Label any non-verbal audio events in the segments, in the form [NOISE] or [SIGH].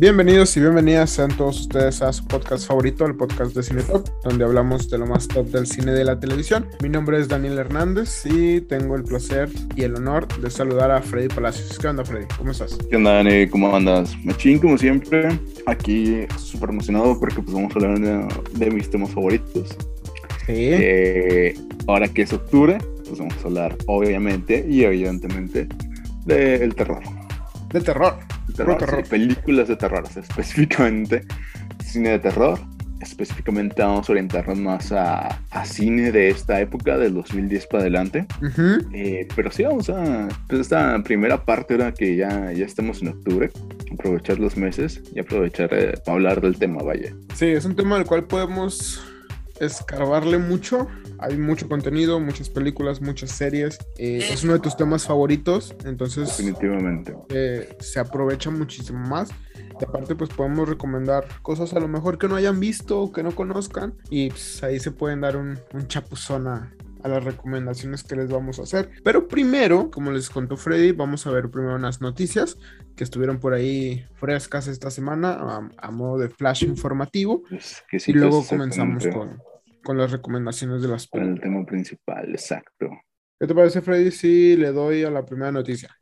Bienvenidos y bienvenidas sean todos ustedes a su podcast favorito, el podcast de Cine Top, donde hablamos de lo más top del cine de la televisión. Mi nombre es Daniel Hernández y tengo el placer y el honor de saludar a Freddy Palacios. ¿Qué onda, Freddy? ¿Cómo estás? ¿Qué onda, Dani? ¿Cómo andas? Machín, como siempre. Aquí súper emocionado porque pues vamos a hablar de, de mis temas favoritos. Sí. Eh, ahora que es octubre, pues vamos a hablar, obviamente y evidentemente, del terror. De terror. Terror, Puro terror. sí, películas de terror, o sea, específicamente cine de terror. Específicamente vamos a orientarnos más a, a cine de esta época, del 2010 para adelante. Eh, pero sí, vamos a. Pues esta primera parte, ahora que ya, ya estamos en octubre, aprovechar los meses y aprovechar eh, para hablar del tema, vaya. Sí, es un tema del cual podemos escarbarle mucho. Hay mucho contenido, muchas películas, muchas series. Eh, es uno de tus temas favoritos, entonces Definitivamente. eh, se aprovecha muchísimo más. Y aparte, pues podemos recomendar cosas a lo mejor que no hayan visto o que no conozcan. Y pues, ahí se pueden dar un, un chapuzón a, a las recomendaciones que les vamos a hacer. Pero primero, como les contó Freddy, vamos a ver primero unas noticias que estuvieron por ahí frescas esta semana a, a modo de flash informativo. Pues, que Y sí, luego pues, comenzamos con, con las recomendaciones de las con películas. el tema principal, exacto. ¿Qué te parece, Freddy, si le doy a la primera noticia?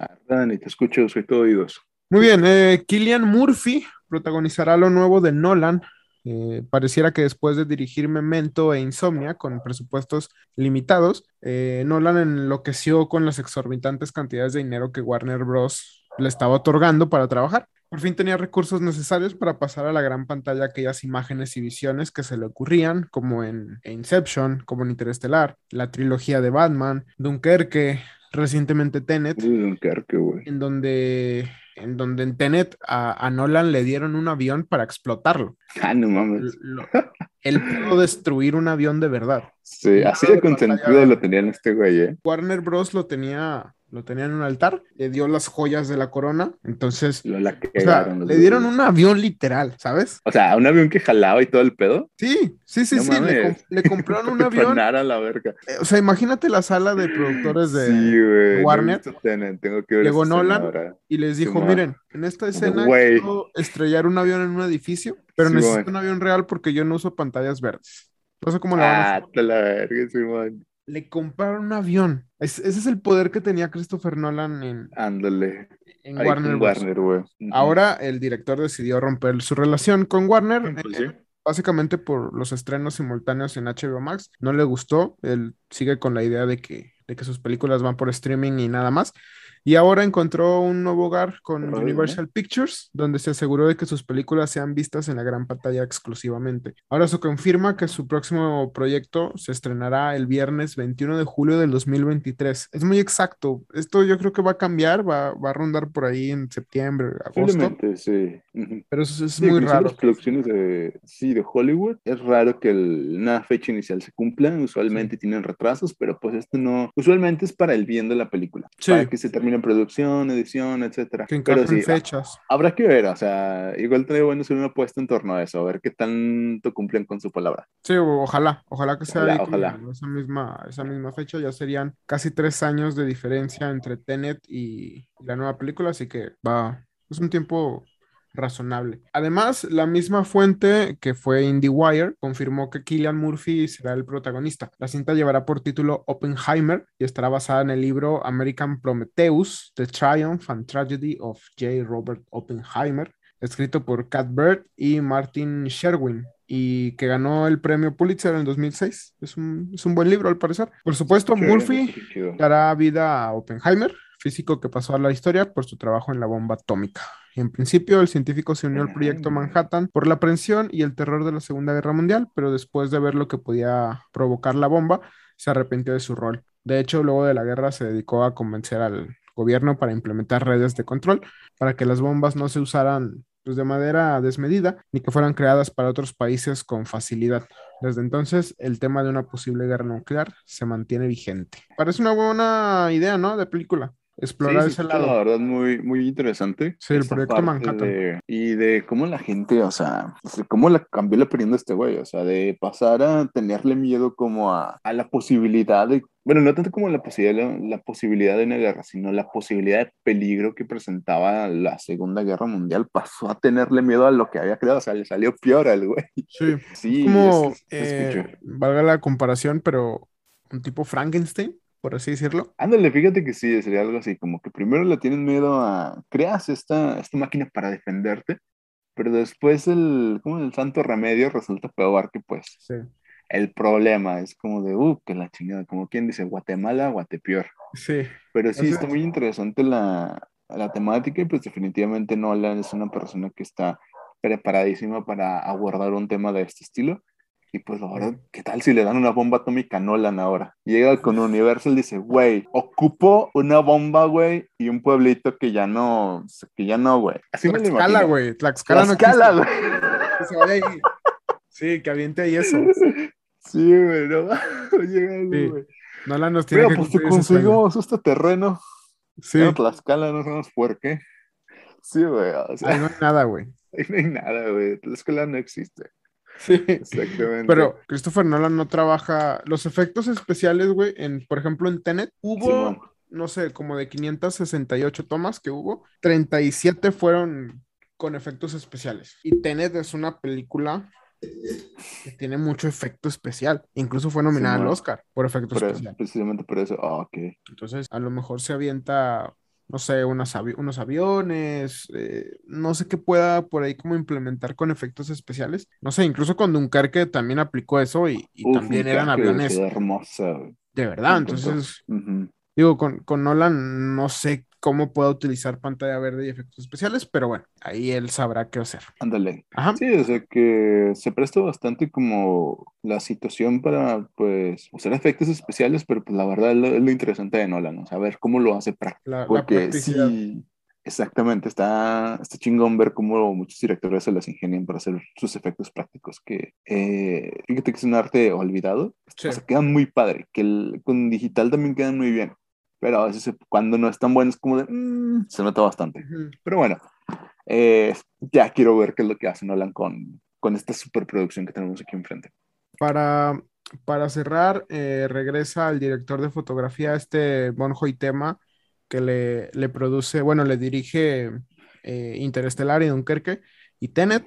Ah, Dani, te escucho, soy todo oídos. Muy bien, eh, Killian Murphy protagonizará lo nuevo de Nolan. Eh, pareciera que después de dirigir Memento e Insomnia con presupuestos limitados, eh, Nolan enloqueció con las exorbitantes cantidades de dinero que Warner Bros. le estaba otorgando para trabajar. Por fin tenía recursos necesarios para pasar a la gran pantalla aquellas imágenes y visiones que se le ocurrían, como en Inception, como en Interestelar, la trilogía de Batman, Dunkerque, recientemente Tenet Dunkerque, güey. en donde en donde en Tenet a, a Nolan le dieron un avión para explotarlo. [LAUGHS] Ah, no mames. Lo- él pudo destruir un avión de verdad. Sí, así de consentido lo tenían este güey, ¿eh? Warner Bros. lo tenía, lo tenía en un altar, le dio las joyas de la corona, entonces, Lo la o sea, cagaron los le dieron un avión literal, ¿sabes? O sea, un avión que jalaba y todo el pedo. Sí, sí, sí, No sí, le, compraron un [LAUGHS] avión. A la verga. eh, O sea, imagínate la sala de productores de sí, no Warner. Tenet, Tengo que ver Llegó Nolan ahora. y les dijo, miren, en esta escena quiero estrellar un avión en un edificio, pero necesito un avión real porque yo no uso pantallas verdes. No sé cómo le van a hacer. Ah, te la verga, Simón. Le compraron un avión. Es- ese es el poder que tenía Christopher Nolan en, Ándale. en Ahí Warner. Ahora el director decidió romper su relación con Warner, Pues eh, sí. básicamente por los estrenos simultáneos en HBO Max. No le gustó, él sigue con la idea de que, de que sus películas van por streaming y nada más. Y ahora encontró un nuevo hogar con Órale. Universal Pictures, donde se aseguró de que sus películas sean vistas en la gran pantalla exclusivamente. Ahora se confirma que su próximo proyecto se estrenará el viernes 21 de julio del 2023. Es muy exacto. Esto yo creo que va a cambiar, va, va a rondar por ahí en septiembre, agosto, sí. Pero eso es Sí, muy raro. Las producciones de, sí, de Hollywood, es raro que el- una fecha inicial se cumpla, usualmente tienen retrasos, pero pues esto no, usualmente es para el bien de la película, Sí. para que se termine producción, edición, etcétera. Que Pero sí, fechas. habrá que ver, o sea, igual estaría bueno hacer una apuesta en torno a eso, a ver qué tanto cumplen con su palabra. Sí, ojalá, ojalá que sea Ojalá, ahí como ojalá. esa misma, esa misma fecha, ya serían casi tres años de diferencia entre Tenet y la nueva película, así que va, es un tiempo razonable. Además, la misma fuente que fue IndieWire confirmó que Killian Murphy será el protagonista. La cinta llevará por título Oppenheimer y estará basada en el libro American Prometheus, The Triumph and Tragedy of J. Robert Oppenheimer, escrito por Cat Bird y Martin Sherwin, y que ganó el premio Pulitzer en el 2006. Es un, es un buen libro, al parecer. Por supuesto, Murphy dará vida a Oppenheimer, físico que pasó a la historia por su trabajo en la bomba atómica. En principio, el científico se unió al proyecto Manhattan por la aprensión y el terror de la Segunda Guerra Mundial, pero después de ver lo que podía provocar la bomba, se arrepintió de su rol. De hecho, luego de la guerra se dedicó a convencer al gobierno para implementar redes de control para que las bombas no se usaran pues, de manera desmedida ni que fueran creadas para otros países con facilidad. Desde entonces, el tema de una posible guerra nuclear se mantiene vigente. Parece una buena idea, ¿no? De película. Explorar Sí, sí, ese lado. La verdad, muy, muy interesante. Sí, el proyecto Manhattan. de- y de cómo la gente, o sea, cómo la cambió la opinión de este güey, o sea, de pasar a tenerle miedo como a, a la posibilidad de bueno, no tanto como la posibilidad, la, posibilidad de una guerra, sino la posibilidad de peligro que presentaba la Segunda Guerra Mundial, pasó a tenerle miedo a lo que había creado, o sea, le salió peor al güey. Sí, [LAUGHS] sí. Como, eh, valga la comparación, pero un tipo Frankenstein, por así decirlo. Ándale, fíjate que sí, sería algo así, como que primero le tienes miedo a, creas esta, esta máquina para defenderte, pero después el, como el santo remedio resulta peor que pues sí. el problema, es como de, uh, que la chingada, como quien dice, Guatemala, Guatepeor. Sí. Pero sí, está muy interesante la, la temática y pues definitivamente Nolan es una persona que está preparadísima para abordar un tema de este estilo y pues verdad, ¿qué tal si le dan una bomba atómica a Nolan ahora? Llega con Universal y dice, güey, ocupo una bomba, güey, y un pueblito que ya no, que ya no, güey. Así Tlaxcala, güey. Tlaxcala, Tlaxcala, güey. Que se vaya ahí. Sí, que aviente ahí eso. Sí, güey, no [LAUGHS] va güey. Nolan nos tiene Mira, que pues conseguimos este terreno. Sí. En Tlaxcala, no sabemos por qué. Sí, güey. O sea, ahí no hay nada, güey. [LAUGHS] Ahí no hay nada, güey. Tlaxcala no existe. Sí, exactamente. Pero Christopher Nolan no trabaja los efectos especiales, güey, en, por ejemplo, en Tenet hubo, no sé, como de 568 tomas que hubo, 37 fueron con efectos especiales. Y Tenet es una película que tiene mucho efecto especial. Incluso fue nominada al Oscar por efectos especiales. Precisamente por eso. Ah, ok. Entonces, a lo mejor se avienta no sé, unos, unos aviones, eh, no sé qué pueda por ahí como implementar con efectos especiales. No sé, incluso con Dunkerque también aplicó eso y, también eran aviones. Hermosa. De verdad, entonces, digo, con, con Nolan no sé cómo pueda utilizar pantalla verde y efectos especiales, pero bueno, ahí él sabrá qué hacer. Ándale. Sí, o que se presta bastante como la situación para, pues, usar efectos especiales, pero pues la verdad es lo, interesante de Nolan, ¿no? Saber cómo lo hace práctico. Porque sí, exactamente, está, está chingón ver cómo muchos directores se las ingenian para hacer sus efectos prácticos, que eh, fíjate que es un arte olvidado, sí. o sea, quedan muy padre, que el, con digital también quedan muy bien pero a veces cuando no es tan bueno es como de, mm", se nota bastante. Pero bueno, eh, ya quiero ver qué es lo que hace Nolan con, con esta superproducción que tenemos aquí enfrente. Para, para cerrar, eh, regresa el director de fotografía, este Bon Tema, que le, le, produce, bueno, le dirige eh, Interestelar y Dunkerque y Tenet,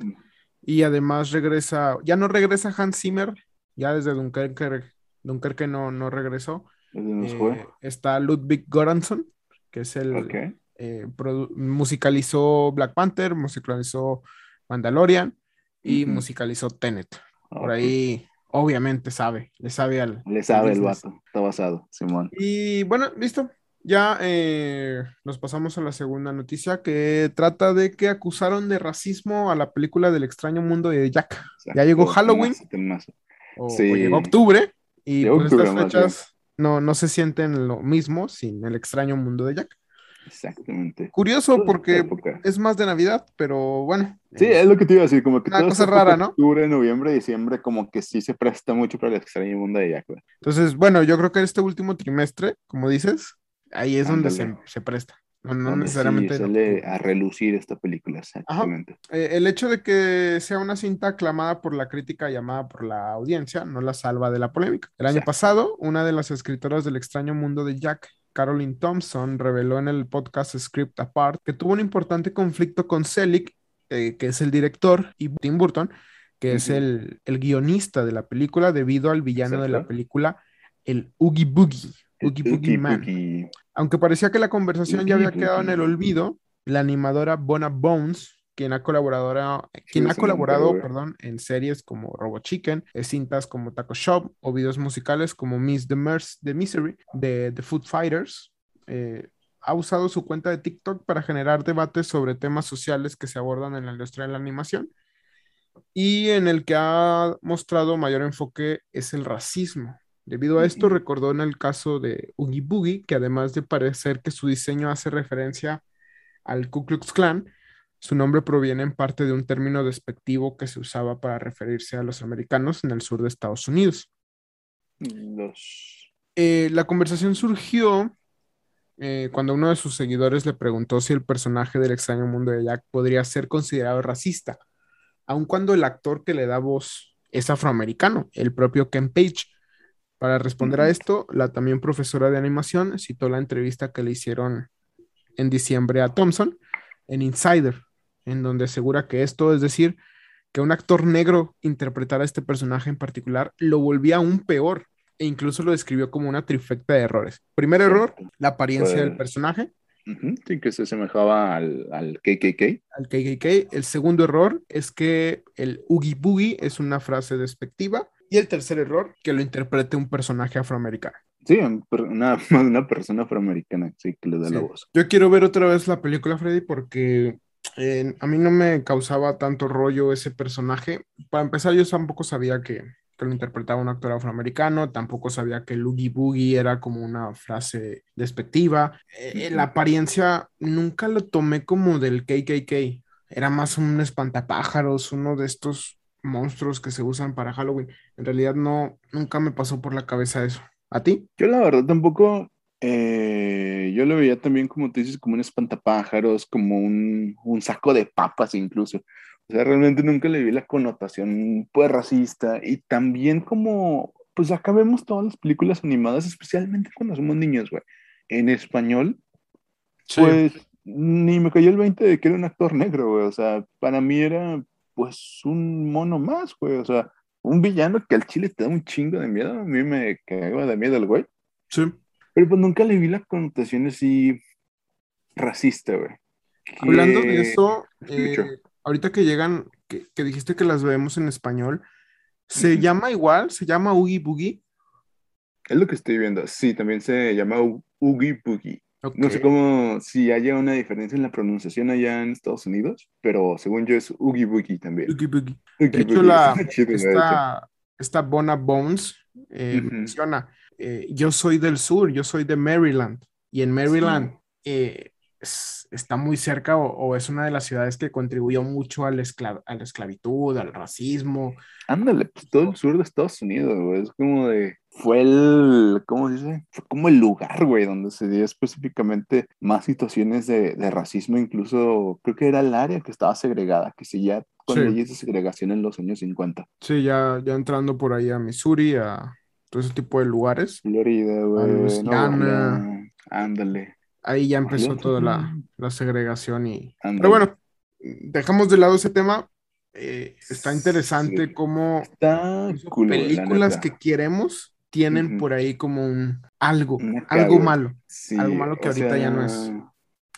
y además regresa, ya no regresa Hans Zimmer, ya desde Dunkerque, Dunkerque no, no regresó, eh, está Ludwig Göransson, que es el eh, musicalizó Black Panther, musicalizó Mandalorian y musicalizó Tenet. Por ahí, obviamente, sabe, le sabe al. Le sabe el vato, está basado, Simón. Y bueno, listo. Ya eh, nos pasamos a la segunda noticia que trata de que acusaron de racismo a la película del extraño mundo de Jack. Ya llegó Halloween. O, llegó octubre. Y pues estas fechas no, no se sienten lo mismo sin el extraño mundo de Jack. Exactamente. Curioso porque es más de Navidad, pero bueno. Sí, es lo que te iba a decir, como que una cosa rara, ¿no? Octubre, noviembre, diciembre, como que sí se presta mucho para el extraño mundo de Jack. Entonces, bueno, yo creo que este último trimestre, como dices, ahí es donde se, se, presta. No, necesariamente. sale a relucir esta película, exactamente. Eh, el hecho de que sea una cinta aclamada por la crítica y amada por la audiencia no la salva de la polémica. El año pasado, una de las escritoras del extraño mundo de Jack, Caroline Thompson, reveló en el podcast Script Apart que tuvo un importante conflicto con Selig, eh, que es el director, y Tim Burton, que es el, el, de la película, debido al villano de la película, el Oogie Boogie. Man. Aunque parecía que la conversación ya había quedado en el olvido, la animadora Bona Bones, quien ha colaborado, quien ha colaborado perdón, en series como Robo Chicken, cintas como Taco Shop o videos musicales como Miss the, the Misery de The Food Fighters, eh, ha usado su cuenta de TikTok para generar debates sobre temas sociales que se abordan en la industria de la animación y en el que ha mostrado mayor enfoque es el racismo. Debido a esto, recordó en el caso de Oogie Boogie que además de parecer que su diseño hace referencia al Ku Klux Klan, su nombre proviene en parte de un término despectivo que se usaba para referirse a los americanos en el sur de Estados Unidos. Eh, la conversación surgió eh, cuando uno de sus seguidores le preguntó si el personaje del extraño mundo de Jack podría ser considerado racista, aun cuando el actor que le da voz es afroamericano, el propio Ken Page, Para responder a esto, la también profesora de animación citó la entrevista que le hicieron en diciembre a Thompson en Insider, en donde asegura que esto, es decir, que un actor negro interpretara a este personaje en particular, lo volvía aún peor e incluso lo describió como una trifecta de errores. Primer error, la apariencia del personaje. sí, que se asemejaba al, al, KKK. Al KKK. El segundo error es que el Oogie Boogie es una frase despectiva. Y el tercer error, que lo interprete un personaje afroamericano. Sí, una, [LAUGHS] una persona afroamericana, sí, que le da la voz. Yo quiero ver otra vez la película, Freddy, porque eh, a mí no me causaba tanto rollo ese personaje. Para empezar, yo tampoco sabía que, que lo interpretaba un actor afroamericano, tampoco sabía que Loogie Boogie era como una frase despectiva. Eh, la apariencia nunca lo tomé como del KKK, era más un espantapájaros, uno de estos monstruos que se usan para Halloween. En realidad no, nunca me pasó por la cabeza eso. ¿A ti? Yo la verdad tampoco, eh, yo lo veía también como tú dices, como un espantapájaros, como un, un, saco de papas incluso. O sea, realmente nunca le vi la connotación pues racista y también como, pues acá vemos todas las películas animadas, especialmente cuando somos niños, güey, en español, pues ni me cayó el 20 de que era un actor negro, güey. O sea, para mí era pues un mono más, güey. O sea, un villano que al chile te da un chingo de miedo. A mí me cagaba de miedo el güey. Sí. Pero pues nunca le vi la connotación así racista, güey. Hablando de eso, eh, ahorita que llegan, que, dijiste que las vemos en español, ¿se llama igual? ¿Se llama Oogie Boogie? Es lo que estoy viendo. Sí, también se llama Oogie Boogie. No sé cómo, si haya una diferencia en la pronunciación allá en Estados Unidos, pero según yo es Oogie Boogie también. Oogie Boogie. de hecho, la, [LAUGHS] esta, esta, Bona Bones eh, menciona, eh, yo soy del sur, yo soy de Maryland, y en Maryland eh, está muy cerca o, es una de las ciudades que contribuyó mucho al a la esclavitud, al racismo. Ándale, pues todo el sur de Estados Unidos, güey, es como de fue el, ¿cómo se dice? Fue como el lugar, güey, donde se dio específicamente más situaciones de, de, racismo, incluso creo que era el área que estaba segregada, que seguía con leyes de segregación en los años 50. Sí, ya, ya entrando por ahí a Missouri, a todo ese tipo de lugares. Florida, güey. No, ándale. Ahí ya empezó toda la, la segregación y... Pero bueno, dejamos de lado ese tema, eh, está interesante cómo está películas que queremos tienen por ahí como un algo, algo malo, algo malo que ahorita ya no es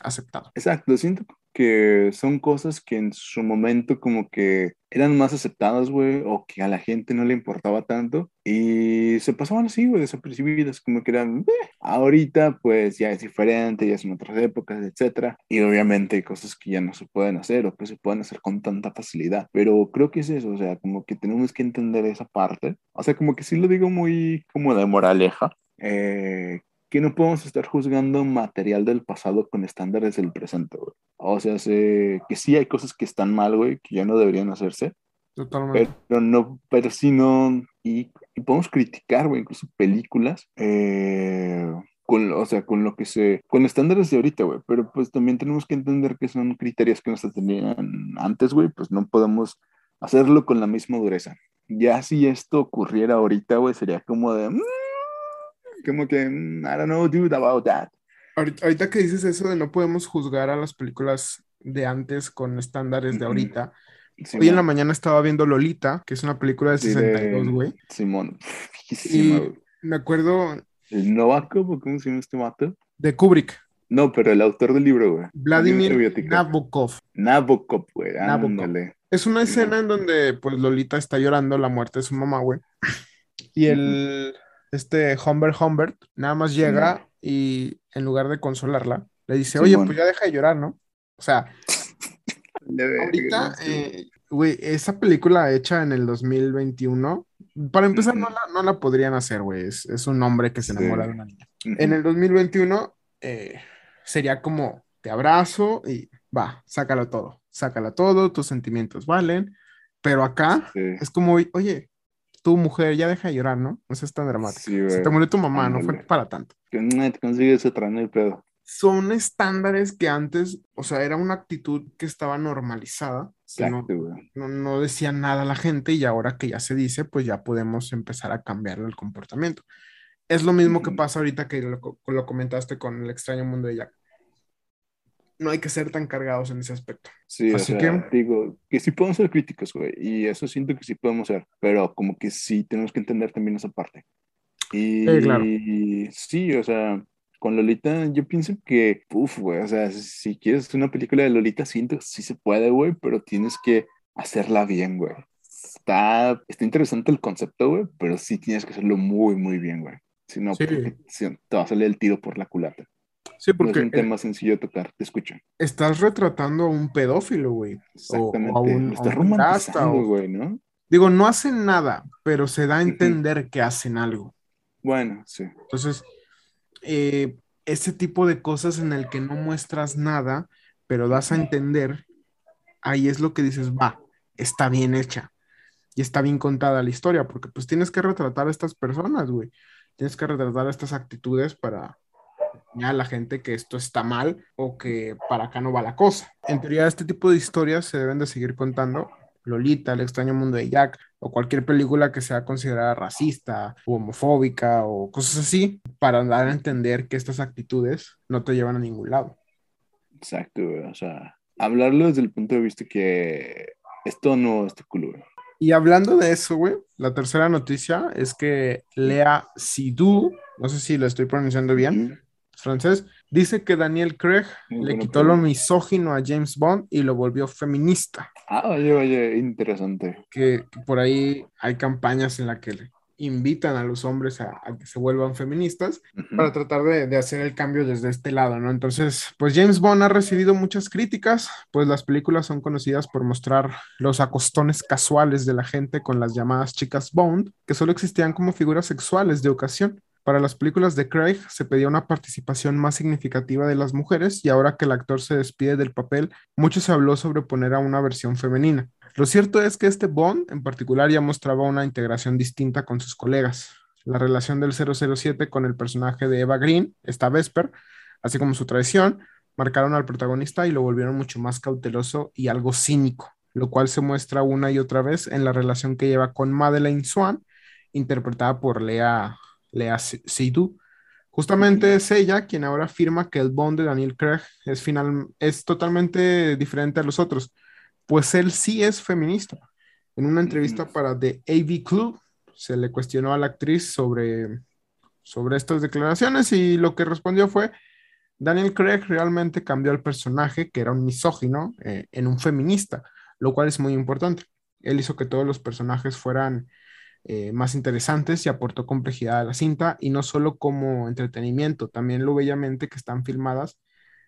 aceptado. Exacto, siento que son cosas que en su momento como que eran más aceptadas, güey, o que a la gente no le importaba tanto y se pasaban así, güey, desapercibidas, como que eran, eh". ahorita pues ya es diferente, ya son otras épocas, etcétera, y obviamente hay cosas que ya no se pueden hacer o que se pueden hacer con tanta facilidad, pero creo que es eso, o sea, como que tenemos que entender esa parte, o sea, como que sí lo digo muy como de moraleja, eh, que no podemos estar juzgando material del pasado con estándares del presente, güey. O sea, sé que sí hay cosas que están mal, güey, que ya no deberían hacerse. Totalmente. Pero no, pero sí no, y, podemos criticar, güey, incluso películas, eh, con, o sea, con lo que se, con estándares de ahorita, güey, pero pues también tenemos que entender que son criterios que no se tenían antes, güey, pues no podemos hacerlo con la misma dureza. Ya si esto ocurriera ahorita, güey, sería como de... Mm, como que, mm, I don't know, dude, about that. Ahorita, que dices eso de no podemos juzgar a las películas de antes con estándares de ahorita. Hoy en la mañana estaba viendo Lolita, que es una película de 62, güey. Simón. Y me acuerdo. ¿El Novakov cómo se llama este mato? De Kubrick. No, pero el autor del libro, güey. Vladimir Nabokov. Nabokov, güey. Nabokov. Es una escena en donde, pues, Lolita está llorando la muerte de su mamá, güey. Y el, este Humbert Humbert nada más llega y en lugar de consolarla, le dice, oye, pues ya deja de llorar, ¿no? O sea, [LAUGHS] ahorita, eh, güey, esa película hecha en el 2021, para empezar, no, la, no la podrían hacer, güey, es, un hombre que se enamora de una niña. En el 2021 eh, sería como, te abrazo y va, sácalo todo, sácalo todo, tus sentimientos valen, pero acá es como, oye, tu mujer ya deja de llorar, ¿no? No es tan dramático. Se te murió tu mamá, no fue para tanto. Que no te consigues otra, no hay pedo. Son estándares que antes, o sea, era una actitud que estaba normalizada. Exacto, güey. no, no decía nada a la gente y ahora que ya se dice, pues ya podemos empezar a cambiar el comportamiento. Es lo mismo que pasa ahorita que lo, lo comentaste con el extraño mundo de Jack no hay que ser tan cargados en ese aspecto. Sí, Así que digo que sí podemos ser críticos, güey, y eso siento que sí podemos ser, pero como que sí tenemos que entender también esa parte. Y sí, sí o sea, con Lolita yo pienso que, uff, güey, o sea, si quieres una película de Lolita, siento que sí se puede, güey, pero tienes que hacerla bien, güey. Está, está interesante el concepto, güey, pero sí tienes que hacerlo muy, muy bien, güey. Si no, te va a salir el tiro por la culata. Sí, porque. es un tema sencillo de tocar, te escucho. Estás retratando a un pedófilo, güey. Exactamente. O, a un, estás romantizando, güey, ¿no? Digo, no hacen nada, pero se da a entender que hacen algo. Bueno, sí. Entonces, eh, ese tipo de cosas en el que no muestras nada, pero das a entender, ahí es lo que dices, va, está bien hecha y está bien contada la historia, porque pues tienes que retratar a estas personas, güey. Tienes que retratar estas actitudes para, a la gente que esto está mal o que para acá no va la cosa. En teoría, este tipo de historias se deben de seguir contando. Lolita, El extraño mundo de Jack, o cualquier película que sea considerada racista o homofóbica o cosas así, para dar a entender que estas actitudes no te llevan a ningún lado. Exacto, o sea, hablarlo desde el punto de vista que esto no es culo. Y hablando de eso, güey, la tercera noticia es que Lea Sidhu, no sé si lo estoy pronunciando bien, francés, dice que Daniel Craig le quitó lo misógino a James Bond y lo volvió feminista. Ah, oye, oye, interesante. Que, por ahí hay campañas en las que invitan a los hombres a, que se vuelvan feministas para tratar de, de, hacer el cambio desde este lado, ¿no? Entonces, pues James Bond ha recibido muchas críticas, pues las películas son conocidas por mostrar los acostones casuales de la gente con las llamadas chicas Bond, que solo existían como figuras sexuales de ocasión. Para las películas de Craig se pedía una participación más significativa de las mujeres y ahora que el actor se despide del papel, mucho se habló sobre poner a una versión femenina. Lo cierto es que este Bond en particular ya mostraba una integración distinta con sus colegas. La relación del 007 con el personaje de Eva Green, esta Vesper, así como su traición, marcaron al protagonista y lo volvieron mucho más cauteloso y algo cínico, lo cual se muestra una y otra vez en la relación que lleva con Madeleine Swan, interpretada por Lea Lea Seydoux. Justamente es ella quien ahora afirma que el Bond de Daniel Craig es, final, es totalmente diferente a los otros, pues él sí es feminista. En una entrevista para The AV Club se le cuestionó a la actriz sobre, sobre estas declaraciones y lo que respondió fue, Daniel Craig realmente cambió al personaje, que era un misógino, eh, en un feminista, lo cual es muy importante. Él hizo que todos los personajes fueran eh, más interesantes y aportó complejidad a la cinta y no solo como entretenimiento, también lo bellamente que están filmadas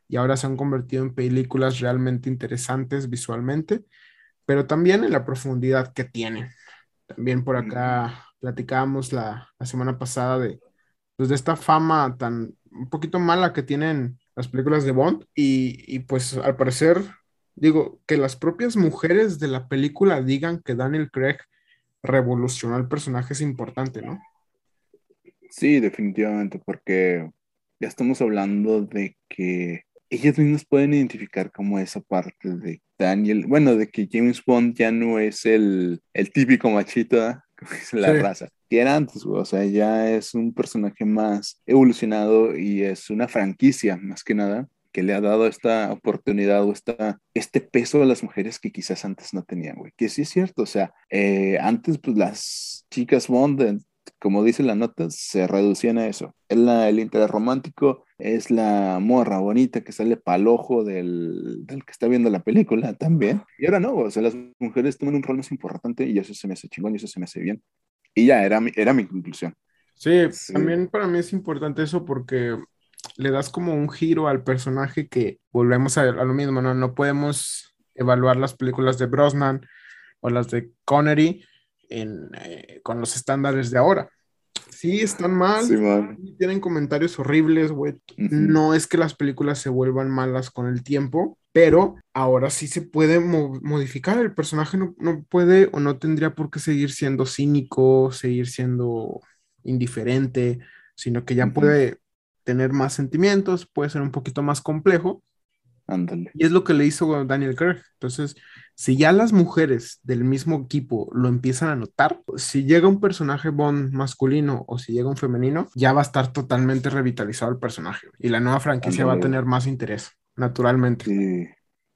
y ahora se han convertido en películas realmente interesantes visualmente, pero también en la profundidad que tienen. También por acá platicábamos la, la semana pasada de, pues, de esta fama tan un poquito mala que tienen las películas de Bond y, y pues al parecer digo que las propias mujeres de la película digan que Daniel Craig revolucionó el personaje es importante, ¿no? Sí, definitivamente, porque ya estamos hablando de que ellos mismos pueden identificar como esa parte de Daniel, bueno, de que James Bond ya no es el, el típico machito, ¿eh? [LAUGHS] como la raza, que era antes, o sea, ya es un personaje más evolucionado y es una franquicia, más que nada, que le ha dado esta oportunidad o esta, este peso a las mujeres que quizás antes no tenían, güey. Que sí es cierto, o sea, eh, antes pues las chicas Bond, como dice la nota, se reducían a eso. El, el interés romántico es la morra bonita que sale pa'l ojo del, del, que está viendo la película también. Y ahora no, o sea, las mujeres toman un rol más importante y eso se me hace chingón y eso se me hace bien. Y ya, era mi, era mi conclusión. Sí, sí, también para mí es importante eso porque le das como un giro al personaje que volvemos a, lo mismo, ¿no? No podemos evaluar las películas de Brosnan o las de Connery eh, con los estándares de ahora. Sí, están mal, tienen comentarios horribles, güey. No es que las películas se vuelvan malas con el tiempo, pero ahora sí se puede modificar. El personaje no, no, puede o no tendría por qué seguir siendo cínico, seguir siendo indiferente, sino que ya puede tener más sentimientos, puede ser un poquito más complejo Ándale. Y es lo que le hizo Daniel Craig. Entonces, si ya las mujeres del mismo equipo lo empiezan a notar, si llega un personaje Bond masculino o si llega un femenino, ya va a estar totalmente revitalizado el personaje. Y la nueva franquicia va a tener más interés, naturalmente. Sí.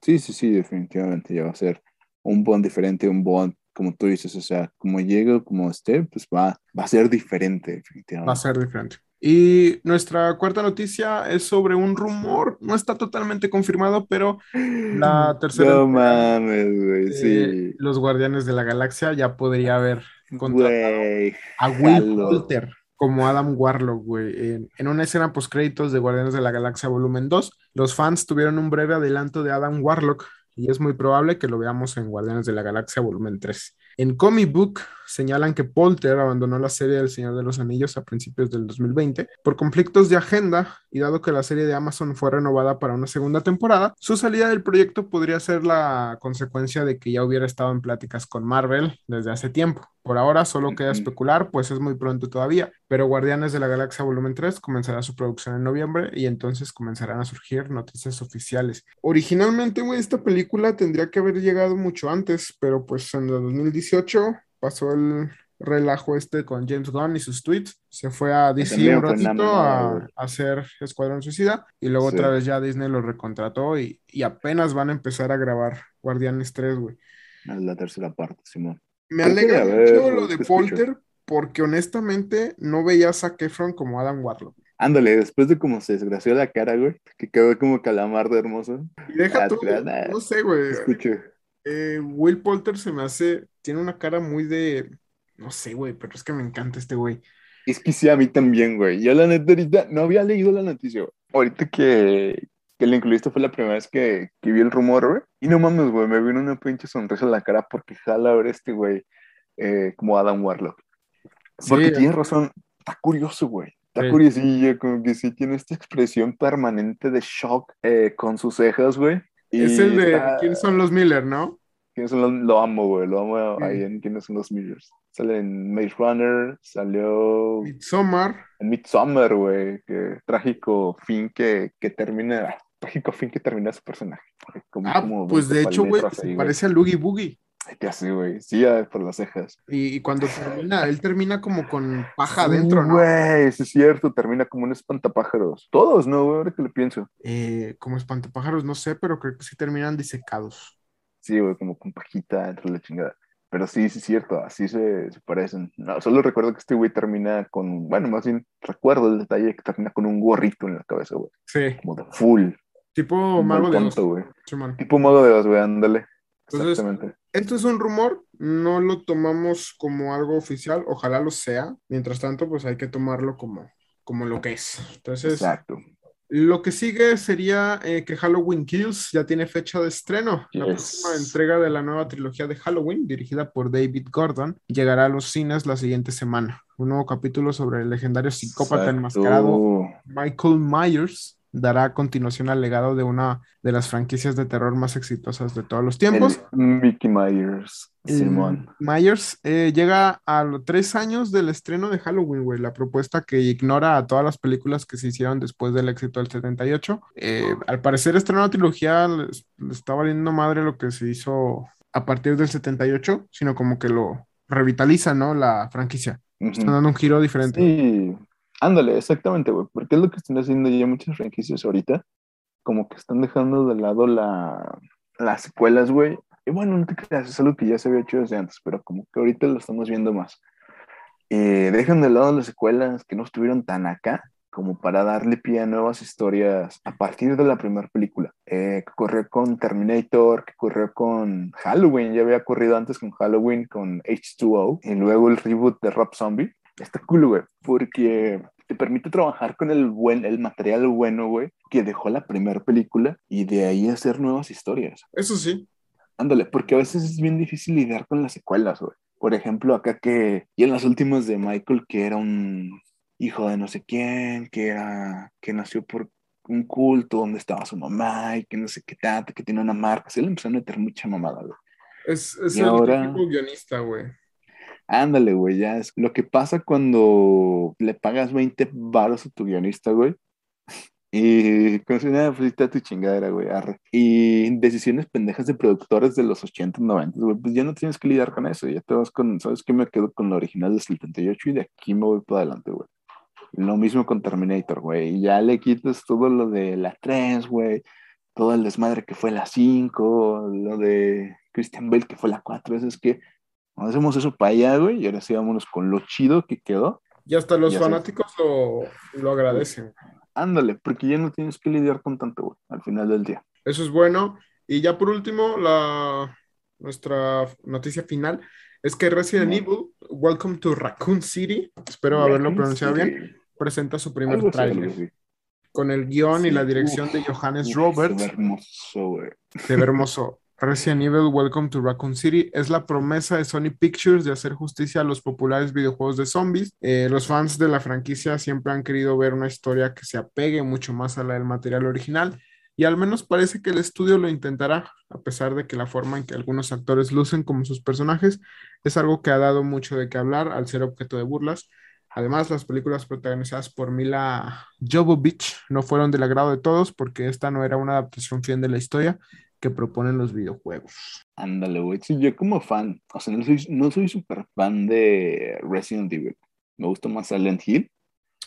sí, sí, sí, definitivamente ya va a ser un Bond diferente, un Bond como tú dices, o sea, como llegue, como esté, pues va, va a ser diferente, definitivamente. Va a ser diferente. Y nuestra cuarta noticia es sobre un rumor, no está totalmente confirmado, pero la tercera. No mames, güey, sí. Los Guardianes de la Galaxia ya podría haber contratado a Will Poulter como Adam Warlock, güey. En, en, una escena post créditos de Guardianes de la Galaxia Volumen 2, los fans tuvieron un breve adelanto de Adam Warlock y es muy probable que lo veamos en Guardianes de la Galaxia Volumen 3. En Comic Book señalan que Polter abandonó la serie del Señor de los Anillos a principios del 2020 por conflictos de agenda y dado que la serie de Amazon fue renovada para una segunda temporada, su salida del proyecto podría ser la consecuencia de que ya hubiera estado en pláticas con Marvel desde hace tiempo. Por ahora solo queda especular, pues es muy pronto todavía, pero Guardianes de la Galaxia Volumen 3 comenzará su producción en noviembre y entonces comenzarán a surgir noticias oficiales. Originalmente, güey, esta película tendría que haber llegado mucho antes, pero pues en el 2018 pasó el relajo este con James Gunn y sus tweets. Se fue a DC un ratito a, hacer Escuadrón Suicida y luego otra vez ya Disney lo recontrató y, y apenas van a empezar a grabar Guardianes 3, güey. La tercera parte, Simón. Me alegra mucho lo de Polter porque honestamente no veía a Zac Efron como Adam Warlock. Ándale, después de cómo se desgració la cara, güey, que quedó como calamar de hermoso. Y deja tú, no sé, güey. Eh, Will Polter se me hace, tiene una cara muy de, no sé, güey, pero es que me encanta este güey. Es que sí, a mí también, güey. Yo la neta ahorita no había leído la noticia. Ahorita que, que le incluiste fue la primera vez que, que vi el rumor, güey. Y no mames, güey, me vino una pinche sonrisa en la cara porque jala ver este güey eh, como Adam Warlock. Porque sí, tienes razón, está curioso, güey. Está sí. curiosillo, como que sí tiene esta expresión permanente de shock eh, con sus cejas, güey. Es el de ¿Quién son los Miller, no? ¿Quiénes son los? Lo amo, güey. Lo amo sí. ahí en ¿Quiénes son los Millers? Sale en Maze Runner, salió... Midsommar. En Midsommar, güey. Que trágico fin que, que termina... Trágico fin que termina su personaje. Como, ah, como pues de hecho, güey, parece a Loogie Boogie. ¿Qué hace, güey? Sí, por las cejas. Y, y, cuando termina, él termina como con paja adentro, ¿no? Güey, sí es cierto, termina como un espantapájaros. Todos, ¿no, güey? Ahora que le pienso. Eh, como espantapájaros, no sé, pero creo que sí terminan disecados. Sí, güey, como con pajita dentro de la chingada. Pero sí, sí es cierto, así se, se parecen. No, solo recuerdo que este güey termina con, bueno, más bien recuerdo el detalle que termina con un gorrito en la cabeza, güey. Sí. Como de full. Tipo mago de güey. tipo mago de Oz, güey, ándale. Entonces, Exactamente. Esto es un rumor, no lo tomamos como algo oficial, ojalá lo sea. Mientras tanto, pues hay que tomarlo como, como lo que es. Entonces, Exacto. Lo que sigue sería eh, que Halloween Kills ya tiene fecha de estreno. Yes. La próxima entrega de la nueva trilogía de Halloween, dirigida por David Gordon, llegará a los cines la siguiente semana. Un nuevo capítulo sobre el legendario psicópata Exacto. enmascarado Michael Myers dará continuación al legado de una de las franquicias de terror más exitosas de todos los tiempos. El Mickey Myers. Simón. Myers eh, llega a los tres años del estreno de Halloween, güey. La propuesta que ignora a todas las películas que se hicieron después del éxito del 78. Eh, al parecer, esta nueva trilogía le, le está valiendo madre lo que se hizo a partir del 78, sino como que lo revitaliza, ¿no? La franquicia. Uh -huh. Están dando un giro diferente. Sí, Ándale, exactamente, güey, porque es lo que están haciendo ya muchas franquicias ahorita, como que están dejando de lado la, las secuelas, güey. Y bueno, no te creas, es algo que ya se había hecho desde antes, pero como que ahorita lo estamos viendo más. Eh, dejan de lado las secuelas que no estuvieron tan acá como para darle pie a nuevas historias a partir de la primera película. Eh, que ocurrió con Terminator, que ocurrió con Halloween, ya había ocurrido antes con Halloween, con H2O, y luego el reboot de Rob Zombie está cool, güey, porque te permite trabajar con el buen, el material bueno, güey, que dejó la primera película y de ahí hacer nuevas historias. Eso sí. Ándale, porque a veces es bien difícil lidiar con las secuelas, güey. Por ejemplo, acá que, y en las últimas de Michael, que era un hijo de no sé quién, que era, que nació por un culto donde estaba su mamá y que no sé qué tanto, que tiene una marca, se le empezó a meter mucha mamada, güey. Es, es y el ahora... tipo guionista, güey. Ándale, güey, ya es lo que pasa cuando le pagas 20 varos a tu guionista, güey. [LAUGHS] Y con una pues tu chingadera, güey. Y decisiones pendejas de productores de los 80, 90, güey. Pues ya no tienes que lidiar con eso. Ya te vas con, ¿sabes qué? Me quedo con lo original del 78 y de aquí me voy para adelante, güey. Lo mismo con Terminator, güey. Ya le quitas todo lo de la 3, güey. Todo el desmadre que fue la 5, lo de Christian Bale que fue la 4. Eso es que hacemos eso para allá, güey. Y ahora sí vámonos con lo chido que quedó. Y hasta los fanáticos lo, lo agradecen. Ándale, porque ya no tienes que lidiar con tanto, güey, al final del día. Eso es bueno. Y ya por último, la, nuestra noticia final es que Resident Evil, Welcome to Raccoon City, espero haberlo pronunciado bien, presenta su primer trailer. Con el guion y la dirección de Johannes Roberts. Se ve hermoso, güey. Se ve hermoso. Resident Evil Welcome to Raccoon City es la promesa de Sony Pictures de hacer justicia a los populares videojuegos de zombies. Eh, los fans de la franquicia siempre han querido ver una historia que se apegue mucho más a la del material original y al menos parece que el estudio lo intentará, a pesar de que la forma en que algunos actores lucen como sus personajes es algo que ha dado mucho de qué hablar al ser objeto de burlas. Además, las películas protagonizadas por Mila Jovovich no fueron del agrado de todos porque esta no era una adaptación fiel de la historia, que proponen los videojuegos. Ándale, güey. Sí, yo como fan, o sea, no soy, no soy súper fan de Resident Evil. Me gusta más Silent Hill.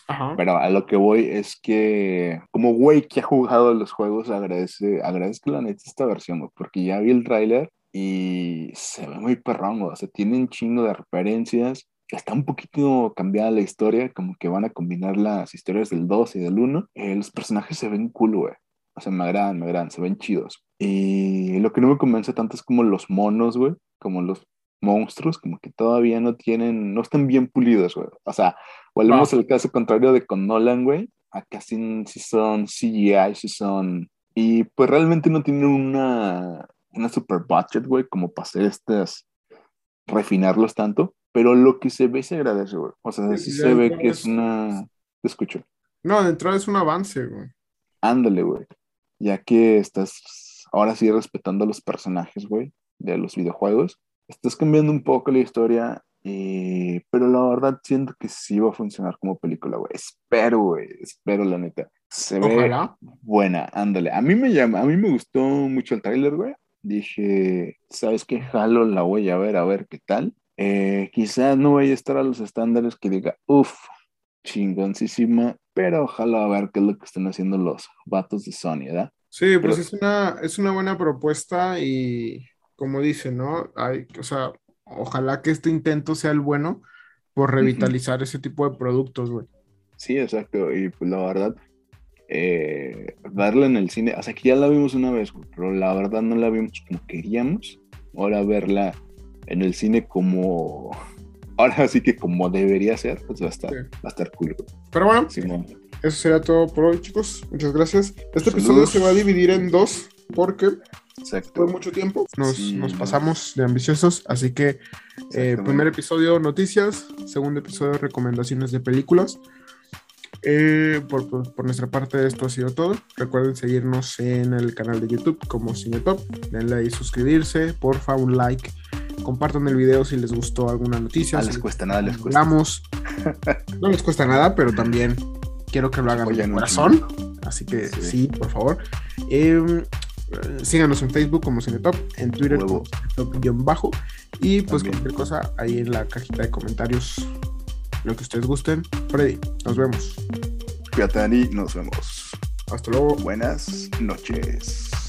Ajá. Pero a lo que voy es que, como güey que ha jugado los juegos, agradece, agradezco la neta esta versión, güey, porque ya vi el tráiler y se ve muy perrón, O sea, tiene un chingo de referencias. Está un poquito cambiada la historia, como que van a combinar las historias del 2 y del 1. Eh, los personajes se ven cool, güey. O sea, me agradan, me agradan, se ven chidos. Y lo que no me convence tanto es como los monos, güey, como los monstruos, como que todavía no tienen, no están bien pulidos, güey. O sea, volvemos al caso contrario de con Nolan, güey. Acá sí, sí son CGI, sí son... Y pues realmente no tienen una, una super budget, güey, como para hacer estas, refinarlos tanto, pero lo que se ve se agradece, güey. O sea, sí, se ve que es una... Te escucho. No, de entrada es un avance, güey. Ándale, güey ya que estás ahora sí respetando a los personajes, güey, de los videojuegos. Estás cambiando un poco la historia, pero la verdad siento que sí va a funcionar como película, güey. Espero, güey, espero la neta. Se ve buena, ándale. A mí me llama, a mí me gustó mucho el tráiler, güey. Dije, ¿sabes qué? Jalo, la voy a ver, a ver qué tal. Eh, quizás no vaya a estar a los estándares que diga, uff, chingoncísima, pero ojalá a ver qué es lo que están haciendo los vatos de Sony, ¿verdad? Sí, pues es, una, es una buena propuesta y como dice, ¿no? Hay, o sea, ojalá que este intento sea el bueno por revitalizar ese tipo de productos, güey. Sí, exacto, y pues la verdad, eh, verla en el cine, o sea, que ya la vimos una vez, pero la verdad no la vimos como queríamos, ahora verla en el cine como [LAUGHS] ahora sí que como debería ser, pues va a estar, va a estar cool. Pero bueno, eso será todo por hoy, chicos. Muchas gracias. Este episodio se va a dividir en dos porque fue mucho tiempo. Nos, pasamos de ambiciosos, así que eh, primer episodio noticias, segundo episodio recomendaciones de películas. Eh, por, por, nuestra parte esto ha sido todo. Recuerden seguirnos en el canal de YouTube como Cinetop. Denle ahí suscribirse, porfa, un like compartan el video si les gustó alguna noticia. No les cuesta nada, les cuesta. no les cuesta nada, pero también quiero que lo hagan de corazón. Así que sí, por favor. Em, síganos en Facebook como Cinetop, en Twitter como Cinetop-bajo. Y pues cualquier cosa ahí en la cajita de comentarios, lo que ustedes gusten. Freddy, nos vemos. Cuídate, Dani, nos vemos. Hasta luego. Buenas noches.